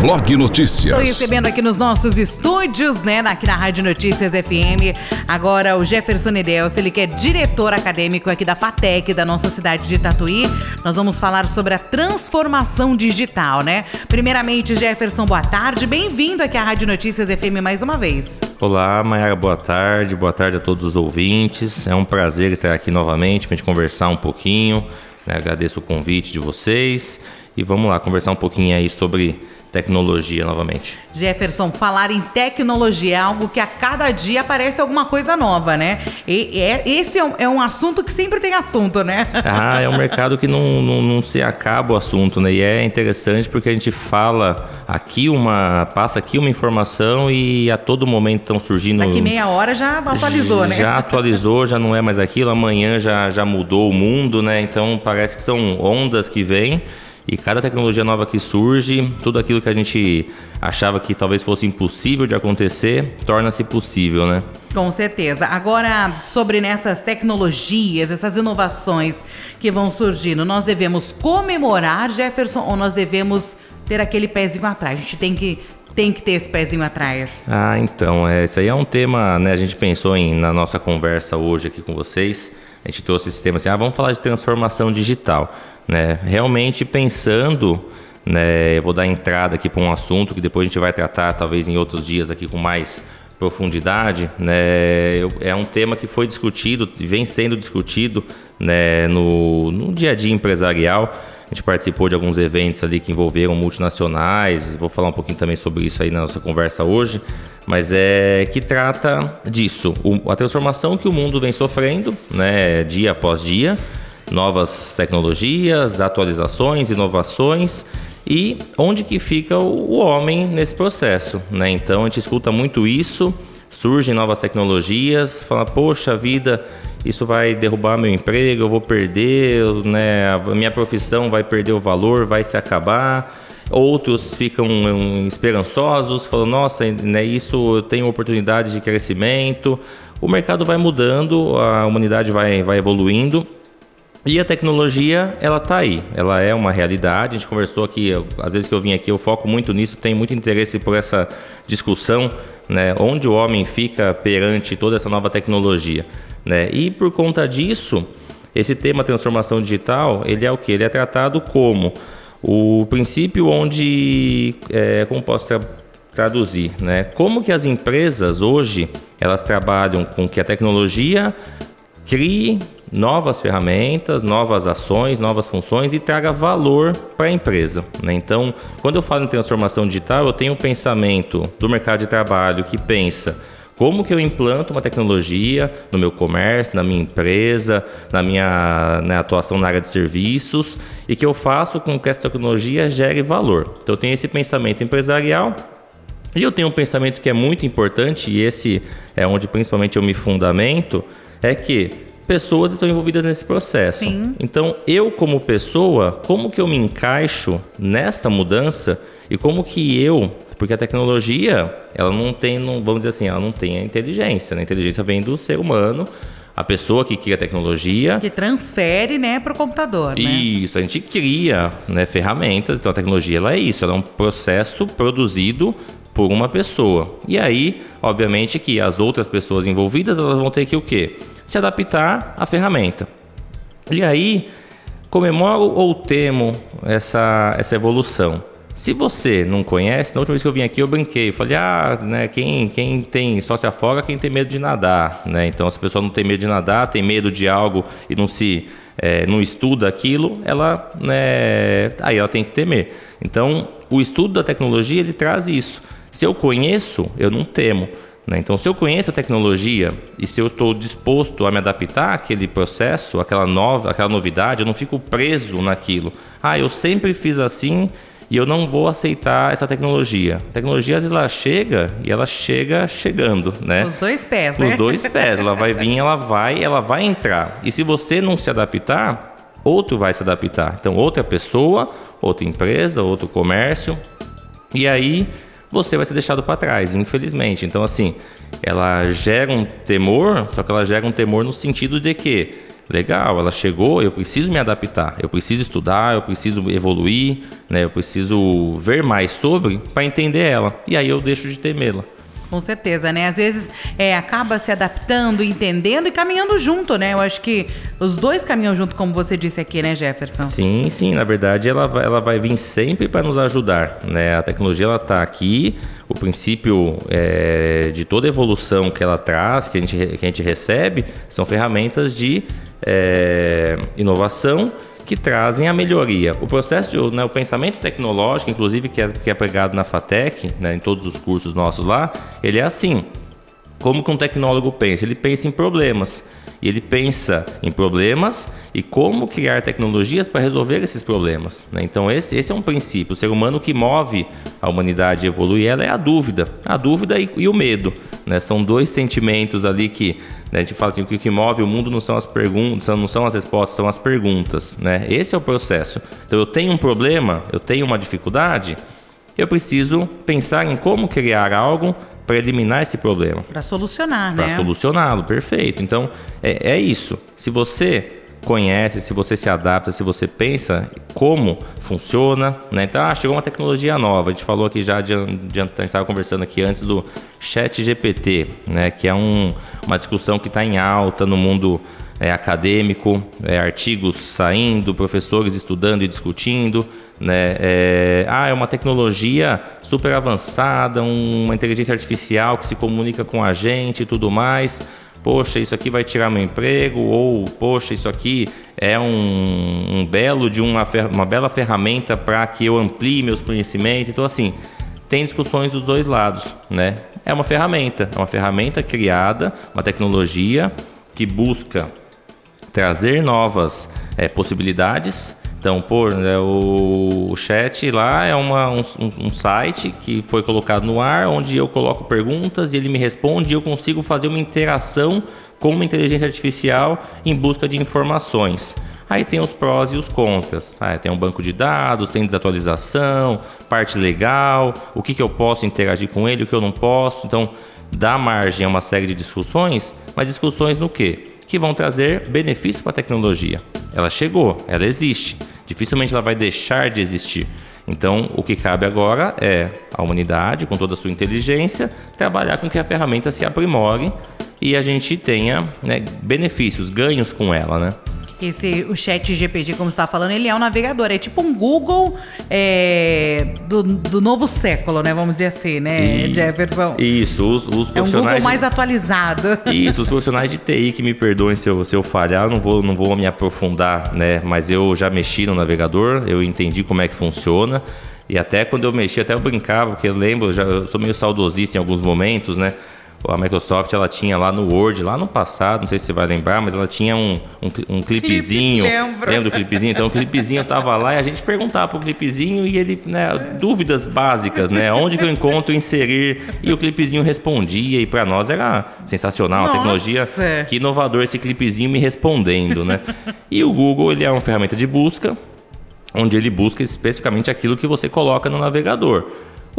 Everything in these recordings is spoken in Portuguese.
Blog Notícias. Estou recebendo aqui nos nossos estúdios, né, aqui na Rádio Notícias FM, agora o Jefferson Edelso, ele que é diretor acadêmico aqui da FATEC, da nossa cidade de Tatuí. Nós vamos falar sobre a transformação digital, né? Primeiramente, Jefferson, boa tarde, bem-vindo aqui à Rádio Notícias FM mais uma vez. Olá, Mayara, boa tarde, boa tarde a todos os ouvintes. É um prazer estar aqui novamente para a gente conversar um pouquinho. Né? Agradeço o convite de vocês e vamos lá conversar um pouquinho aí sobre tecnologia novamente. Jefferson, falar em tecnologia é algo que a cada dia aparece alguma coisa nova, né? E, é, esse é um, é um, assunto que sempre tem assunto, né? Ah, é um mercado que não, não, não, se acaba o assunto, né? E é interessante porque a gente fala aqui uma. passa aqui uma informação e a todo momento estão surgindo. Daqui meia hora já atualizou, já né? Já atualizou, já não é mais aquilo, amanhã já, já mudou o mundo, né? Então parece que são ondas que vêm. E cada tecnologia nova que surge, tudo aquilo que a gente achava que talvez fosse impossível de acontecer, torna-se possível, né? Com certeza. Agora, sobre nessas tecnologias, essas inovações que vão surgindo, nós devemos comemorar, Jefferson, ou nós devemos ter aquele pezinho atrás? A gente tem que tem que ter esse pezinho atrás? Ah, então, é, isso aí é um tema, né? A gente pensou em, na nossa conversa hoje aqui com vocês, a gente trouxe esse tema assim, ah, vamos falar de transformação digital, né? Realmente pensando, né? Eu vou dar entrada aqui para um assunto que depois a gente vai tratar talvez em outros dias aqui com mais profundidade, né? É um tema que foi discutido, vem sendo discutido, né? No, no dia a dia empresarial. A gente participou de alguns eventos ali que envolveram multinacionais, vou falar um pouquinho também sobre isso aí na nossa conversa hoje, mas é que trata disso, o, a transformação que o mundo vem sofrendo, né, dia após dia, novas tecnologias, atualizações, inovações. E onde que fica o, o homem nesse processo, né? Então a gente escuta muito isso, surgem novas tecnologias, fala, poxa vida, isso vai derrubar meu emprego, eu vou perder, né, a minha profissão vai perder o valor, vai se acabar. Outros ficam esperançosos, falam, nossa, né, isso tem oportunidade de crescimento. O mercado vai mudando, a humanidade vai, vai evoluindo. E a tecnologia, ela tá aí, ela é uma realidade. A gente conversou aqui, às vezes que eu vim aqui, eu foco muito nisso, tenho muito interesse por essa discussão, né? Onde o homem fica perante toda essa nova tecnologia. Né? E por conta disso, esse tema transformação digital, ele é o que? Ele é tratado como o princípio onde, é, como posso tra traduzir, né? Como que as empresas hoje elas trabalham com que a tecnologia crie novas ferramentas, novas ações, novas funções e traga valor para a empresa. Né? Então, quando eu falo em transformação digital, eu tenho um pensamento do mercado de trabalho que pensa como que eu implanto uma tecnologia no meu comércio, na minha empresa, na minha né, atuação na área de serviços e que eu faço com que essa tecnologia gere valor. Então eu tenho esse pensamento empresarial e eu tenho um pensamento que é muito importante e esse é onde principalmente eu me fundamento, é que pessoas estão envolvidas nesse processo. Sim. Então, eu como pessoa, como que eu me encaixo nessa mudança e como que eu porque a tecnologia, ela não tem, não, vamos dizer assim, ela não tem a inteligência. Né? A inteligência vem do ser humano, a pessoa que cria a tecnologia. Que transfere né, para o computador. Né? Isso, a gente cria né, ferramentas, então a tecnologia ela é isso, ela é um processo produzido por uma pessoa. E aí, obviamente, que as outras pessoas envolvidas elas vão ter que o quê? Se adaptar à ferramenta. E aí, comemoro ou temo essa, essa evolução? Se você não conhece, na última vez que eu vim aqui eu brinquei, falei, ah, né, quem, quem tem só se afoga quem tem medo de nadar, né? Então se a pessoa não tem medo de nadar, tem medo de algo e não se é, não estuda aquilo, ela, né, aí ela tem que temer. Então o estudo da tecnologia ele traz isso. Se eu conheço, eu não temo. Né? Então, se eu conheço a tecnologia e se eu estou disposto a me adaptar àquele processo, àquela nova, àquela novidade, eu não fico preso naquilo. Ah, eu sempre fiz assim e eu não vou aceitar essa tecnologia. A tecnologia às vezes ela chega e ela chega chegando, né? Os dois pés, né? Os dois pés, ela vai vir, ela vai, ela vai entrar. E se você não se adaptar, outro vai se adaptar. Então, outra pessoa, outra empresa, outro comércio. E aí você vai ser deixado para trás, infelizmente. Então, assim, ela gera um temor, só que ela gera um temor no sentido de que legal, ela chegou, eu preciso me adaptar, eu preciso estudar, eu preciso evoluir, né? Eu preciso ver mais sobre para entender ela. E aí eu deixo de temê-la. Com certeza, né? Às vezes é, acaba se adaptando, entendendo e caminhando junto, né? Eu acho que os dois caminham junto, como você disse aqui, né, Jefferson? Sim, sim. Na verdade, ela vai, ela vai vir sempre para nos ajudar, né? A tecnologia ela está aqui. O princípio é, de toda evolução que ela traz, que a gente, que a gente recebe, são ferramentas de é, inovação que trazem a melhoria. O processo, de, né, o pensamento tecnológico, inclusive que é, que é pregado na FATEC, né, em todos os cursos nossos lá, ele é assim. Como que um tecnólogo pensa? Ele pensa em problemas. E ele pensa em problemas e como criar tecnologias para resolver esses problemas. Né? Então, esse, esse é um princípio. O ser humano que move a humanidade evoluir ela é a dúvida. A dúvida e, e o medo. Né? São dois sentimentos ali que né, a gente fala assim: o que move o mundo não são as perguntas, não são as respostas, são as perguntas. Né? Esse é o processo. Então, eu tenho um problema, eu tenho uma dificuldade eu preciso pensar em como criar algo para eliminar esse problema. Para solucionar, né? Para solucioná-lo, perfeito. Então, é, é isso. Se você conhece, se você se adapta, se você pensa como funciona, né? Então, ah, chegou uma tecnologia nova. A gente falou aqui já, de, de, a gente estava conversando aqui antes do Chat GPT, né? Que é um, uma discussão que está em alta no mundo é, acadêmico, é, artigos saindo, professores estudando e discutindo. Né? É, ah, é uma tecnologia super avançada, uma inteligência artificial que se comunica com a gente e tudo mais. Poxa, isso aqui vai tirar meu emprego, ou poxa, isso aqui é um, um belo de uma, uma bela ferramenta para que eu amplie meus conhecimentos. Então, assim, tem discussões dos dois lados, né? É uma ferramenta, é uma ferramenta criada, uma tecnologia que busca trazer novas é, possibilidades então, por né, o, o, chat lá é uma, um, um, site que foi colocado no ar, onde eu coloco perguntas e ele me responde e eu consigo fazer uma interação com uma inteligência artificial em busca de informações. Aí tem os prós e os contras. Ah, tem um banco de dados, tem desatualização, parte legal, o que, que eu posso interagir com ele, o que eu não posso. Então, dá margem a uma série de discussões, mas discussões no quê? Que vão trazer benefício para a tecnologia. Ela chegou, ela existe. Dificilmente ela vai deixar de existir. Então, o que cabe agora é a humanidade, com toda a sua inteligência, trabalhar com que a ferramenta se aprimore e a gente tenha né, benefícios, ganhos com ela, né? Esse, o chat GPT, como você estava falando, ele é um navegador. É tipo um Google é, do, do novo século, né? Vamos dizer assim, né, e, Jefferson? Isso, os, os profissionais... É um Google mais atualizado. Isso, os profissionais de TI que me perdoem se eu, se eu falhar, não vou, não vou me aprofundar, né? Mas eu já mexi no navegador, eu entendi como é que funciona. E até quando eu mexi, até eu brincava, porque eu lembro, já, eu sou meio saudosista em alguns momentos, né? A Microsoft ela tinha lá no Word, lá no passado, não sei se você vai lembrar, mas ela tinha um, um, um clipezinho. Lembra do clipezinho? Então o clipezinho tava lá e a gente perguntava pro clipezinho e ele, né, dúvidas básicas, né? Onde que eu encontro inserir? E o clipezinho respondia e para nós era sensacional, Nossa. a tecnologia. Que inovador esse clipezinho me respondendo, né? E o Google, ele é uma ferramenta de busca, onde ele busca especificamente aquilo que você coloca no navegador.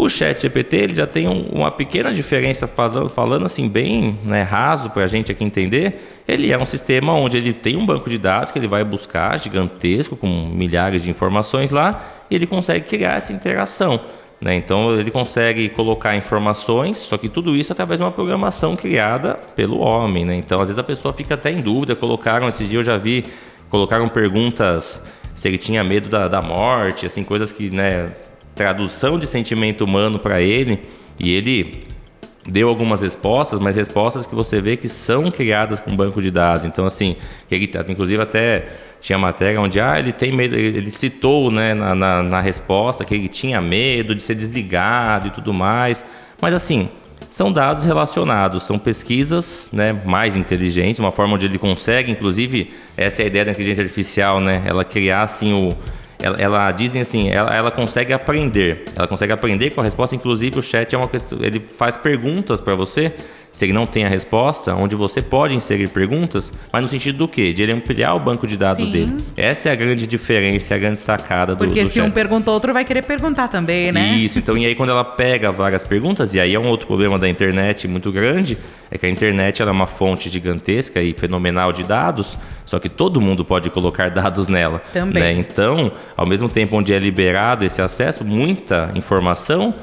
O chat GPT ele já tem um, uma pequena diferença, falando, falando assim bem né, raso para a gente aqui entender. Ele é um sistema onde ele tem um banco de dados que ele vai buscar, gigantesco, com milhares de informações lá, e ele consegue criar essa interação. Né? Então ele consegue colocar informações, só que tudo isso através de uma programação criada pelo homem. Né? Então às vezes a pessoa fica até em dúvida. Colocaram, esses dias eu já vi, colocaram perguntas se ele tinha medo da, da morte, assim, coisas que né, tradução de sentimento humano para ele e ele deu algumas respostas, mas respostas que você vê que são criadas com banco de dados. Então, assim, ele, tá, inclusive até tinha matéria onde ah, ele tem medo, ele citou né, na, na, na resposta que ele tinha medo de ser desligado e tudo mais. Mas assim, são dados relacionados, são pesquisas né, mais inteligentes, uma forma onde ele consegue, inclusive, essa é a ideia da inteligência artificial, né, ela criar assim o ela, ela dizem assim, ela, ela consegue aprender, ela consegue aprender com a resposta. Inclusive o chat é uma questão, ele faz perguntas para você se ele não tem a resposta, onde você pode inserir perguntas, mas no sentido do quê? De ele ampliar o banco de dados Sim. dele. Essa é a grande diferença, a grande sacada do Porque do se chat. um perguntou, outro vai querer perguntar também, né? Isso, então, e aí quando ela pega várias perguntas, e aí é um outro problema da internet muito grande, é que a internet ela é uma fonte gigantesca e fenomenal de dados, só que todo mundo pode colocar dados nela. Também. né? Então, ao mesmo tempo onde é liberado esse acesso, muita informação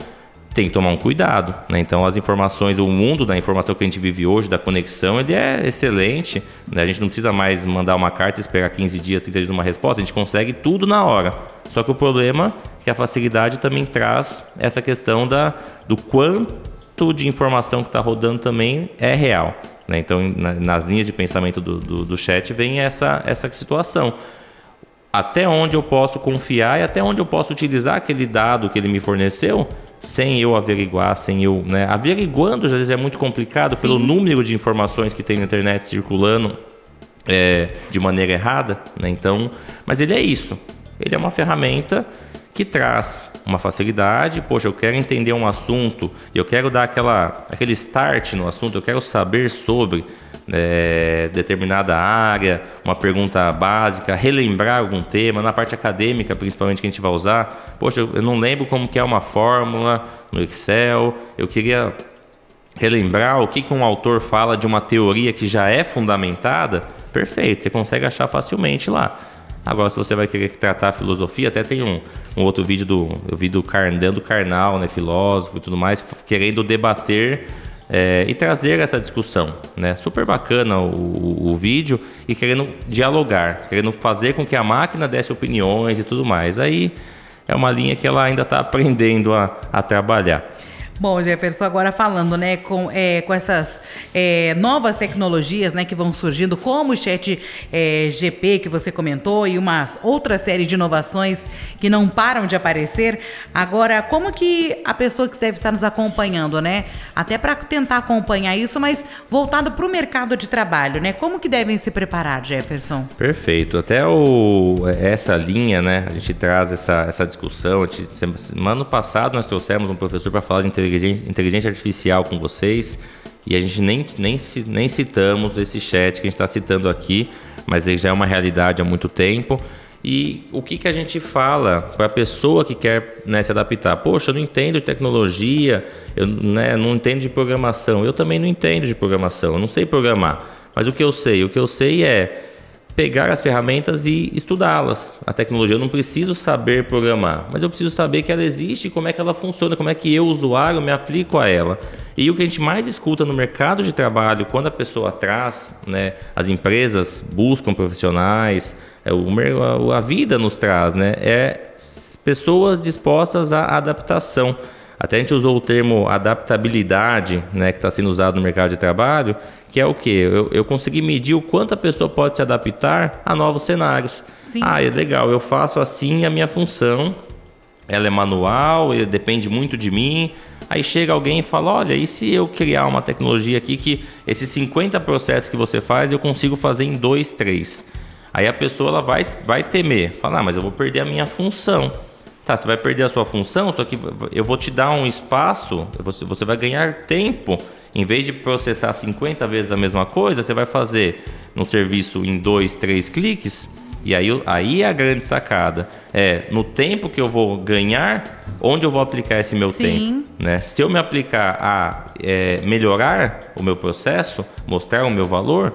tem que tomar um cuidado. Né? Então, as informações, o mundo da informação que a gente vive hoje, da conexão, ele é excelente. né? A gente não precisa mais mandar uma carta e esperar 15 dias, 30 dias uma resposta. A gente consegue tudo na hora. Só que o problema é que a facilidade também traz essa questão da, do quanto de informação que está rodando também é real. né? Então, na- nas linhas de pensamento do, do, do chat vem essa, essa situação até onde eu posso confiar e até onde eu posso utilizar aquele dado que ele me forneceu sem eu averiguar, sem eu, né? Averiguando às vezes é muito complicado pelo número de informações que tem na internet circulando é, de maneira errada, né? Então, mas ele é isso. Ele é uma ferramenta que traz uma facilidade. Poxa, eu quero entender um assunto eu quero dar aquela, aquele start no assunto. Eu quero saber sobre é, determinada área, uma pergunta básica, relembrar algum tema na parte acadêmica, principalmente que a gente vai usar. Poxa, eu não lembro como que é uma fórmula no Excel. Eu queria relembrar o que, que um autor fala de uma teoria que já é fundamentada, perfeito, você consegue achar facilmente lá. Agora, se você vai querer tratar a filosofia, até tem um, um outro vídeo do. Eu vi do Carnando Carnal, né, filósofo e tudo mais, querendo debater é, e trazer essa discussão. Né? Super bacana o, o, o vídeo e querendo dialogar, querendo fazer com que a máquina desse opiniões e tudo mais. Aí é uma linha que ela ainda está aprendendo a, a trabalhar. Bom, Jefferson, agora falando, né, com, é, com essas é, novas tecnologias, né, que vão surgindo, como o chat é, GP que você comentou e uma outra série de inovações que não param de aparecer. Agora, como que a pessoa que deve estar nos acompanhando, né, até para tentar acompanhar isso, mas voltado para o mercado de trabalho, né, como que devem se preparar, Jefferson? Perfeito. Até o, essa linha, né? A gente traz essa, essa discussão. Gente, semana passado nós trouxemos um professor para falar de inteligência, inteligência artificial com vocês e a gente nem, nem, nem citamos esse chat que a gente está citando aqui, mas ele já é uma realidade há muito tempo. E o que, que a gente fala para a pessoa que quer né, se adaptar? Poxa, eu não entendo de tecnologia, eu né, não entendo de programação. Eu também não entendo de programação, eu não sei programar. Mas o que eu sei? O que eu sei é pegar as ferramentas e estudá-las. A tecnologia, eu não preciso saber programar, mas eu preciso saber que ela existe, como é que ela funciona, como é que eu, usuário, me aplico a ela. E o que a gente mais escuta no mercado de trabalho, quando a pessoa traz, né, as empresas buscam profissionais, é, o, a vida nos traz, né, é pessoas dispostas à adaptação. Até a gente usou o termo adaptabilidade, né, que está sendo usado no mercado de trabalho, que é o que? Eu, eu consegui medir o quanto a pessoa pode se adaptar a novos cenários. Sim. Ah, é legal, eu faço assim a minha função, ela é manual, depende muito de mim. Aí chega alguém e fala: Olha, e se eu criar uma tecnologia aqui que esses 50 processos que você faz eu consigo fazer em dois, três? Aí a pessoa ela vai, vai temer, falar: ah, Mas eu vou perder a minha função. Tá, você vai perder a sua função, só que eu vou te dar um espaço, você, vai ganhar tempo. Em vez de processar 50 vezes a mesma coisa, você vai fazer no serviço em dois, três cliques. E aí, aí é a grande sacada. É no tempo que eu vou ganhar, onde eu vou aplicar esse meu Sim. tempo. Né? Se eu me aplicar a é, melhorar o meu processo, mostrar o meu valor,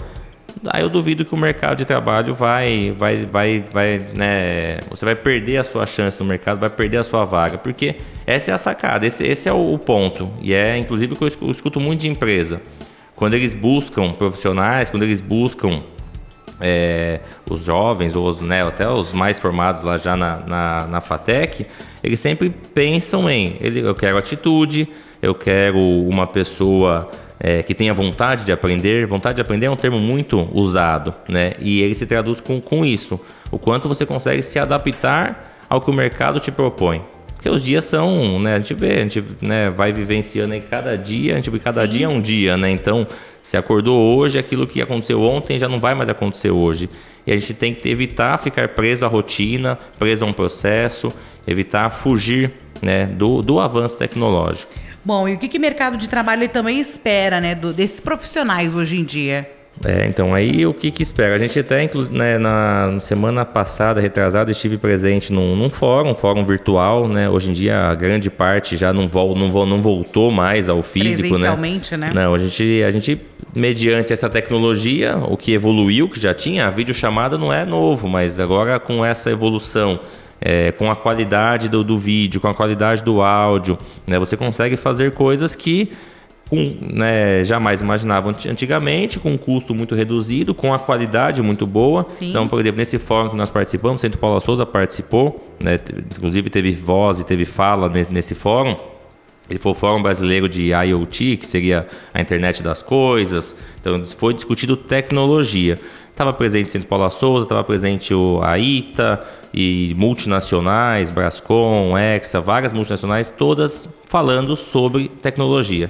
aí eu duvido que o mercado de trabalho vai, vai, vai, vai, né? Você vai perder a sua chance no mercado, vai perder a sua vaga, porque essa é a sacada, esse, esse é o, ponto. E é inclusive que eu escuto, eu escuto muito de empresa. Quando eles buscam profissionais, quando eles buscam é, os jovens, ou os, né, até os mais formados lá já na, na, na FATEC, eles sempre pensam em ele, eu quero atitude, eu quero uma pessoa é, que tenha vontade de aprender. Vontade de aprender é um termo muito usado, né? E ele se traduz com, com isso. O quanto você consegue se adaptar ao que o mercado te propõe. Porque os dias são, né, a gente vê, a gente né, vai vivenciando aí cada dia, a gente vê cada Sim. dia é um dia, né? Então, se acordou hoje, aquilo que aconteceu ontem já não vai mais acontecer hoje. E a gente tem que evitar ficar preso à rotina, preso a um processo, evitar fugir né, do, do avanço tecnológico. Bom, e o que, que o mercado de trabalho também espera né, do, desses profissionais hoje em dia? É, então aí o que que espera? A gente até né, na semana passada, retrasada, estive presente num, num, fórum, um fórum virtual, né? Hoje em dia a grande parte já não, vol, não, vol, não voltou mais ao físico, né? Presencialmente, né? né? Não, a gente, a gente, mediante essa tecnologia, o que evoluiu, que já tinha, a videochamada não é novo, mas agora com essa evolução é, com a qualidade do, do, vídeo, com a qualidade do áudio, né, você consegue fazer coisas que com, né, jamais imaginavam antigamente, com um custo muito reduzido, com a qualidade muito boa. Sim. Então, por exemplo, nesse fórum que nós participamos, o Centro Paula Souza participou, né, inclusive teve voz e teve fala nesse, nesse fórum. Ele foi o Fórum Brasileiro de IoT, que seria a internet das coisas. Então, foi discutido tecnologia. Estava presente o Centro Paula Souza, estava presente o AITA e multinacionais, Brascom, Exa, várias multinacionais, todas falando sobre tecnologia.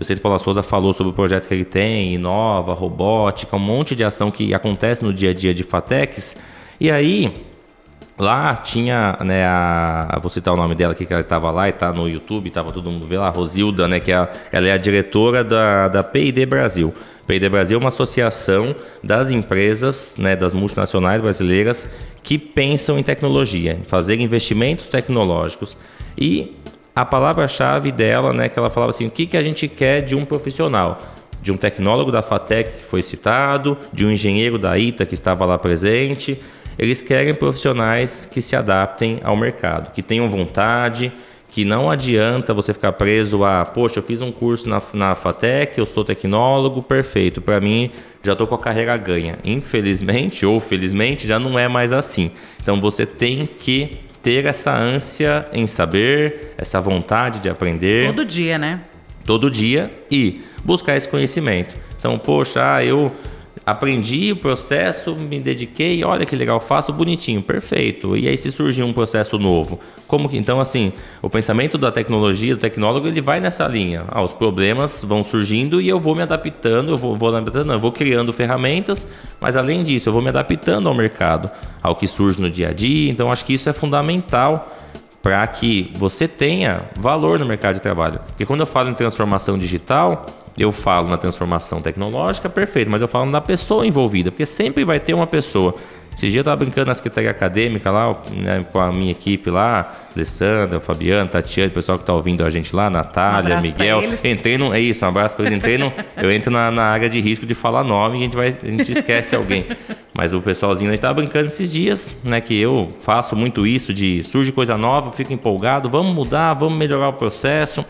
O Centro Paula Souza falou sobre o projeto que ele tem, inova, robótica, um monte de ação que acontece no dia a dia de Fatex. E aí, Lá tinha, né, a, vou citar o nome dela aqui, que ela estava lá e está no YouTube, estava todo mundo vendo lá, Rosilda, né, que é a, ela é a diretora da, da PID Brasil. PID Brasil é uma associação das empresas, né, das multinacionais brasileiras que pensam em tecnologia, em fazer investimentos tecnológicos. E a palavra-chave dela, né, que ela falava assim, o que, que a gente quer de um profissional? De um tecnólogo da FATEC que foi citado, de um engenheiro da ITA que estava lá presente, eles querem profissionais que se adaptem ao mercado, que tenham vontade, que não adianta você ficar preso a, poxa, eu fiz um curso na, na FATEC, eu sou tecnólogo, perfeito, para mim já estou com a carreira ganha. Infelizmente ou felizmente já não é mais assim. Então você tem que ter essa ânsia em saber, essa vontade de aprender. Todo dia, né? Todo dia e buscar esse conhecimento. Então, poxa, ah, eu aprendi o processo, me dediquei, olha que legal, faço bonitinho, perfeito. E aí se surgir um processo novo, como que então assim, o pensamento da tecnologia, do tecnólogo, ele vai nessa linha. Ah, os problemas vão surgindo e eu vou me adaptando, eu vou, vou adaptando, eu vou criando ferramentas, mas além disso, eu vou me adaptando ao mercado, ao que surge no dia a dia. Então acho que isso é fundamental para que você tenha valor no mercado de trabalho. Porque quando eu falo em transformação digital, eu falo na transformação tecnológica, perfeito, mas eu falo na pessoa envolvida, porque sempre vai ter uma pessoa. Esse dia eu estava brincando na secretaria acadêmica lá, né, com a minha equipe lá, Alessandra, Fabiano, Tatiana, o pessoal que está ouvindo a gente lá, Natália, um Miguel. Entrei no. É isso, um abraço para eles. Entrei no, eu entro na, na, área de risco de falar nome e a gente, vai, a gente esquece alguém. Mas o pessoalzinho, a gente estava brincando esses dias, né? Que eu faço muito isso de surge coisa nova, fico empolgado, vamos mudar, vamos melhorar o processo.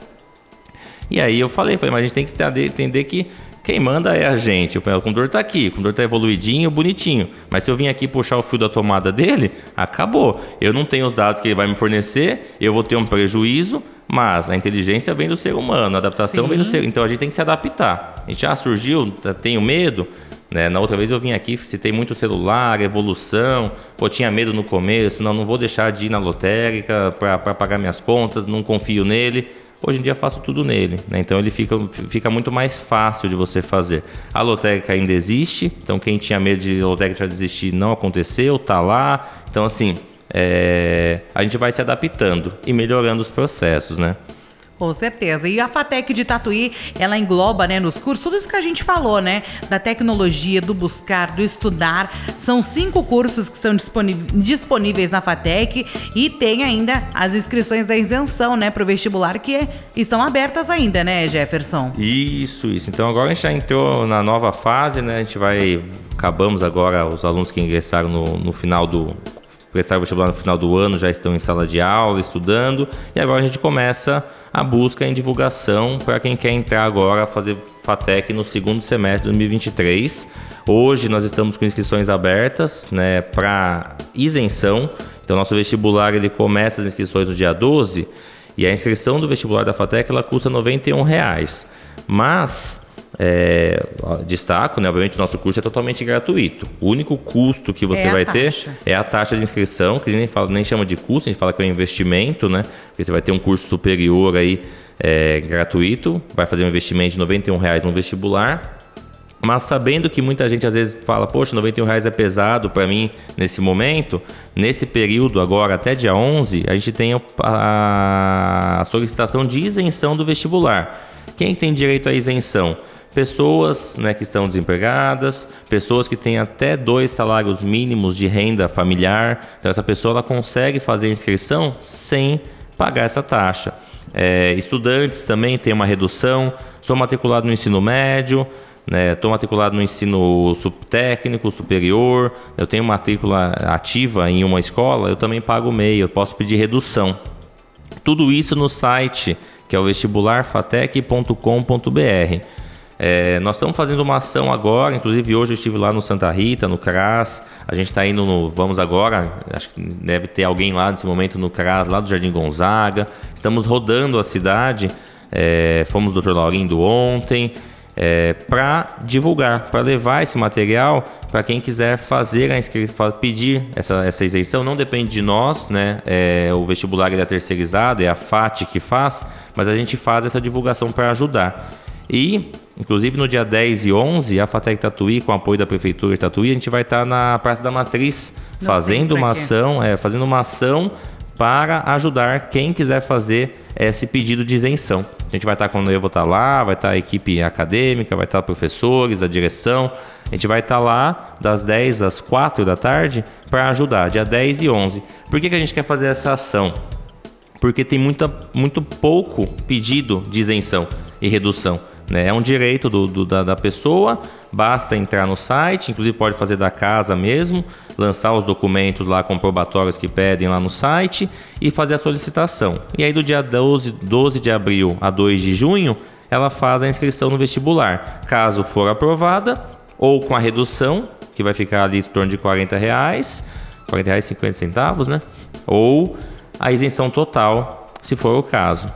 E aí eu falei, falei, mas a gente tem que entender que quem manda é a gente. O condutor está aqui, o condutor está evoluidinho, bonitinho. Mas se eu vim aqui puxar o fio da tomada dele, acabou. Eu não tenho os dados que ele vai me fornecer, eu vou ter um prejuízo, mas a inteligência vem do ser humano, a adaptação Sim. vem do ser Então a gente tem que se adaptar. A gente já surgiu, tá, tenho medo. Né? Na outra vez eu vim aqui, citei muito celular, evolução. Pô, tinha medo no começo, não, não vou deixar de ir na lotérica para pagar minhas contas, não confio nele. Hoje em dia faço tudo nele, né? então ele fica, fica muito mais fácil de você fazer. A lotérica ainda existe, então quem tinha medo de lotérica já desistir não aconteceu, tá lá. Então assim, é, a gente vai se adaptando e melhorando os processos, né? Com certeza. E a FATEC de Tatuí, ela engloba, né, nos cursos, tudo isso que a gente falou, né? Da tecnologia, do buscar, do estudar. São cinco cursos que são disponíveis na FATEC e tem ainda as inscrições da isenção, né, para o vestibular que estão abertas ainda, né, Jefferson? Isso, isso. Então agora a gente já entrou na nova fase, né? A gente vai. Acabamos agora, os alunos que ingressaram no, no final do prestaram vestibular no final do ano, já estão em sala de aula, estudando, e agora a gente começa a busca em divulgação para quem quer entrar agora fazer FATEC no segundo semestre de 2023. Hoje nós estamos com inscrições abertas né, para isenção. Então nosso vestibular ele começa as inscrições no dia 12 e a inscrição do vestibular da FATEC ela custa 91 reais. Mas é, destaco, né? Obviamente, o nosso curso é totalmente gratuito. O único custo que você é vai ter é a taxa de inscrição, que nem, fala, nem chama de custo, a gente fala que é um investimento, né? Porque você vai ter um curso superior aí é, gratuito, vai fazer um investimento de 91 reais no vestibular. Mas sabendo que muita gente às vezes fala, poxa, 91 reais é pesado para mim nesse momento, nesse período agora até dia 11, a gente tem a, a solicitação de isenção do vestibular. Quem tem direito à isenção? Pessoas né, que estão desempregadas, pessoas que têm até dois salários mínimos de renda familiar. Então, essa pessoa ela consegue fazer inscrição sem pagar essa taxa. É, estudantes também têm uma redução. Sou matriculado no ensino médio, Estou né, matriculado no ensino técnico superior, eu tenho matrícula ativa em uma escola, eu também pago meio, eu posso pedir redução. Tudo isso no site que é o vestibularfatec.com.br. É, nós estamos fazendo uma ação agora, inclusive hoje eu estive lá no Santa Rita, no CRAS. A gente está indo no. Vamos agora, acho que deve ter alguém lá nesse momento no CRAS, lá do Jardim Gonzaga. Estamos rodando a cidade. É, fomos do Dr. Laurindo ontem. É, para divulgar, para levar esse material para quem quiser fazer a inscrição, pedir essa, essa isenção. Não depende de nós, né? É, o vestibular é terceirizado, é a FAT que faz, mas a gente faz essa divulgação para ajudar. E, inclusive, no dia 10 e 11, a Fatec Tatuí, com apoio da Prefeitura de Tatuí, a gente vai estar na Praça da Matriz, Não fazendo uma ação, é, fazendo uma ação para ajudar quem quiser fazer esse pedido de isenção. A gente vai estar quando eu vou estar lá, vai estar a equipe acadêmica, vai estar professores, a direção. A gente vai estar lá das 10 às 4 da tarde para ajudar, dia 10 e 11. Por que, que a gente quer fazer essa ação? Porque tem muita, muito pouco pedido de isenção e redução. Né? É um direito do, do, da, da, pessoa, basta entrar no site, inclusive pode fazer da casa mesmo, lançar os documentos lá comprobatórios que pedem lá no site e fazer a solicitação. E aí do dia 12, 12 de abril a 2 de junho, ela faz a inscrição no vestibular. Caso for aprovada, ou com a redução, que vai ficar ali em torno de 40 reais, 40 reais e 50 centavos, né? Ou a isenção total, se for o caso.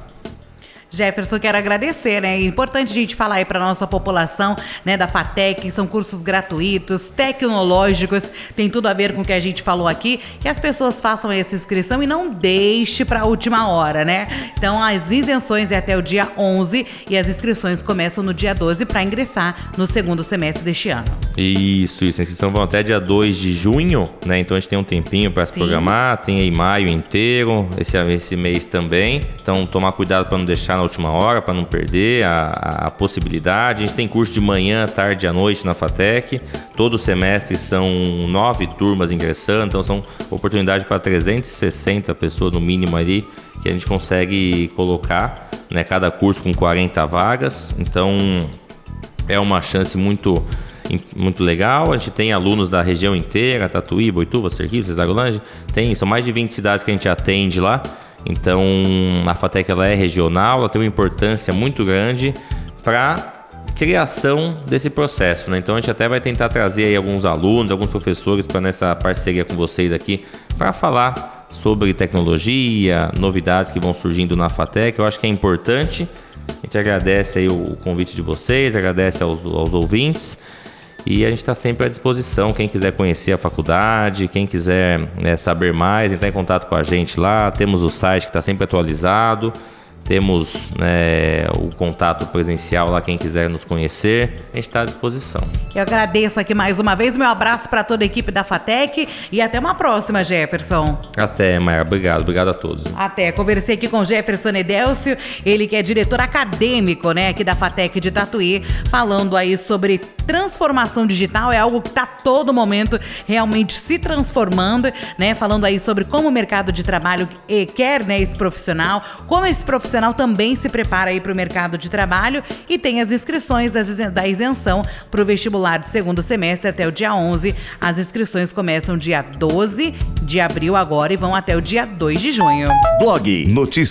Jefferson, quero agradecer, né? É importante a gente falar aí para nossa população, né, da FATEC, são cursos gratuitos, tecnológicos, tem tudo a ver com o que a gente falou aqui, que as pessoas façam essa inscrição e não deixe para a última hora, né? Então, as isenções é até o dia 11 e as inscrições começam no dia 12 para ingressar no segundo semestre deste ano. Isso, isso. A inscrição vão até dia 2 de junho, né? Então a gente tem um tempinho para se programar, tem aí maio inteiro, esse, esse mês também. Então, tomar cuidado para não deixar na última hora para não perder a, a, possibilidade. A gente tem curso de manhã, tarde e à noite na FATEC. Todo semestre são nove turmas ingressando, então são oportunidades para 360 pessoas no mínimo ali que a gente consegue colocar, né? Cada curso com 40 vagas. Então é uma chance muito muito legal. A gente tem alunos da região inteira, Tatuí, Boituva, Sergipe, Cesarolange. Tem, são mais de 20 cidades que a gente atende lá. Então, a FATEC ela é regional, ela tem uma importância muito grande para criação desse processo, né? Então a gente até vai tentar trazer aí alguns alunos, alguns professores para nessa parceria com vocês aqui para falar sobre tecnologia, novidades que vão surgindo na FATEC. Eu acho que é importante. A gente agradece aí o convite de vocês, agradece aos, aos ouvintes. E a gente está sempre à disposição. Quem quiser conhecer a faculdade, quem quiser né, saber mais, entrar em contato com a gente lá. Temos o site que está sempre atualizado. Temos né, o contato presencial lá, quem quiser nos conhecer, a gente está à disposição. Eu agradeço aqui mais uma vez, meu abraço para toda a equipe da FATEC e até uma próxima, Jefferson. Até, Maia. Obrigado, obrigado a todos. Até. Conversei aqui com Jefferson Edelcio, ele que é diretor acadêmico né, aqui da FATEC de Tatuí, falando aí sobre transformação digital, é algo que está todo momento realmente se transformando, né? Falando aí sobre como o mercado de trabalho quer né, esse profissional, como esse profissional profissional também se prepara aí para o mercado de trabalho e tem as inscrições da isenção para o vestibular do segundo semestre até o dia 11. As inscrições começam dia 12 de abril agora e vão até o dia 2 de junho. Blog Notícias.